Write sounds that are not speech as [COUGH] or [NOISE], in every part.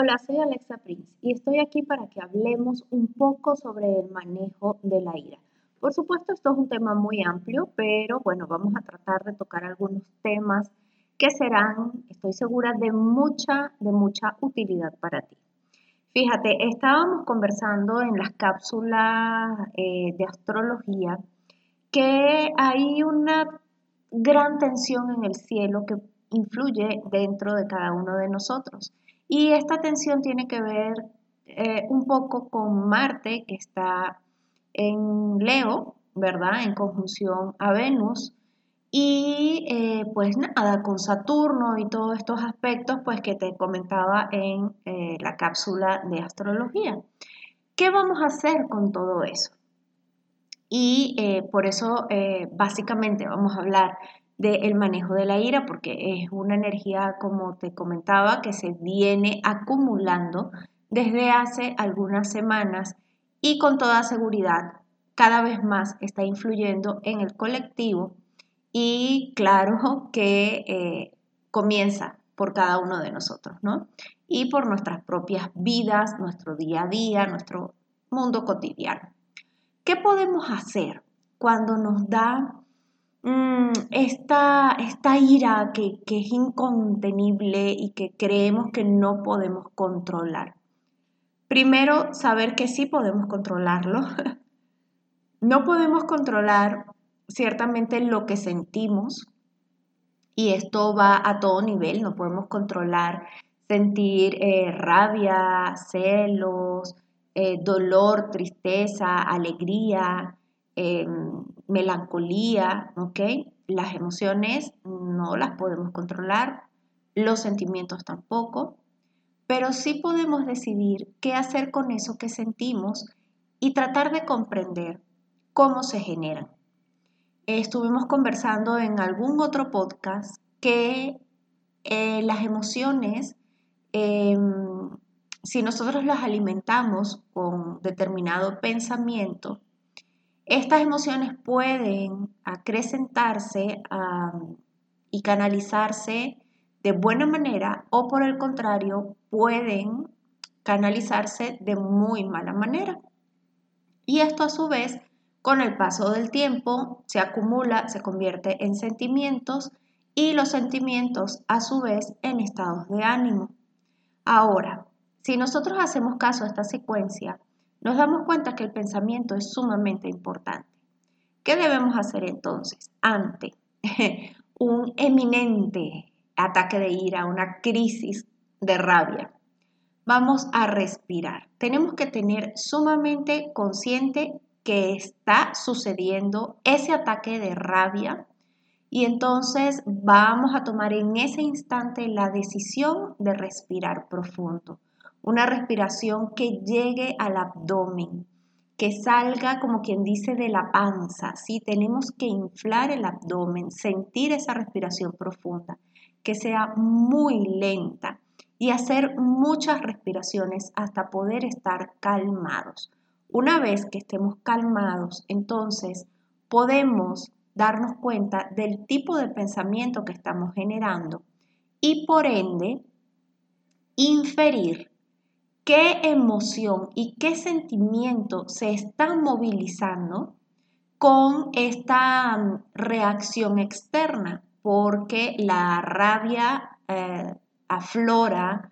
Hola, soy Alexa Prince y estoy aquí para que hablemos un poco sobre el manejo de la ira. Por supuesto, esto es un tema muy amplio, pero bueno, vamos a tratar de tocar algunos temas que serán, estoy segura, de mucha, de mucha utilidad para ti. Fíjate, estábamos conversando en las cápsulas eh, de astrología que hay una gran tensión en el cielo que influye dentro de cada uno de nosotros. Y esta tensión tiene que ver eh, un poco con Marte, que está en Leo, ¿verdad? En conjunción a Venus. Y eh, pues nada, con Saturno y todos estos aspectos pues que te comentaba en eh, la cápsula de astrología. ¿Qué vamos a hacer con todo eso? Y por eso básicamente vamos a hablar del manejo de la ira, porque es una energía, como te comentaba, que se viene acumulando desde hace algunas semanas y con toda seguridad cada vez más está influyendo en el colectivo y claro [LAUGHS] que eh, comienza por cada uno de nosotros, ¿no? Y por nuestras propias vidas, nuestro día a día, nuestro mundo cotidiano. ¿Qué podemos hacer cuando nos da esta, esta, ira que, que es incontenible y que creemos que no podemos controlar. Primero, saber que sí podemos controlarlo. [LAUGHS] no podemos controlar ciertamente lo que sentimos y esto va a todo nivel. No podemos controlar sentir eh, rabia, celos, eh, dolor, tristeza, alegría, Em, melancolía, ¿ok? Las emociones no las podemos controlar, los sentimientos tampoco, pero sí podemos decidir qué hacer con eso que sentimos y tratar de comprender cómo se generan. Estuvimos conversando en algún otro podcast que eh, las emociones, em, si nosotros las alimentamos con determinado pensamiento, estas emociones pueden acrecentarse y canalizarse de buena manera o por el contrario pueden canalizarse de muy mala manera. Y esto a su vez, con el paso del tiempo, se acumula, se convierte en sentimientos y los sentimientos a su vez en estados de ánimo. Ahora, si nosotros hacemos caso a esta secuencia, nos damos cuenta que el pensamiento es sumamente importante. ¿Qué debemos hacer entonces ante [LAUGHS] un eminente ataque de ira, una crisis de rabia? Vamos a respirar. Tenemos que tener sumamente consciente que está sucediendo ese ataque de rabia y entonces vamos a tomar en ese instante la decisión de respirar profundo una respiración que llegue al abdomen, que salga como quien dice de la panza, ¿sí? Tenemos que inflar el abdomen, sentir esa respiración profunda, que sea muy lenta y hacer muchas respiraciones hasta poder estar calmados. Una vez que estemos calmados, entonces podemos darnos cuenta del tipo de pensamiento que estamos generando y por ende inferir qué emoción y qué sentimiento se está movilizando con esta mm, reacción externa, porque la rabia eh, aflora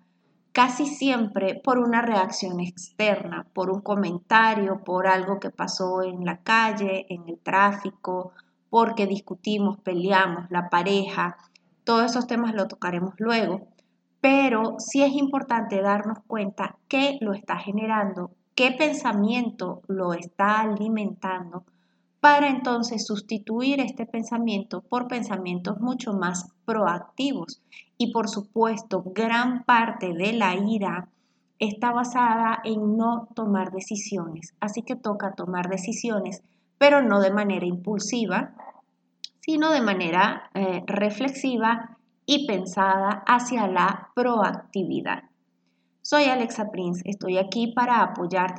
casi siempre por una reacción externa, por un comentario, por algo que pasó en la calle, en el tráfico, porque discutimos, peleamos, la pareja, todos esos temas lo tocaremos luego pero sí es importante darnos cuenta qué lo está generando, qué pensamiento lo está alimentando, para entonces sustituir este pensamiento por pensamientos mucho más proactivos. Y por supuesto, gran parte de la ira está basada en no tomar decisiones. Así que toca tomar decisiones, pero no de manera impulsiva, sino de manera eh, reflexiva y pensada hacia la proactividad. Soy Alexa Prince, estoy aquí para apoyarte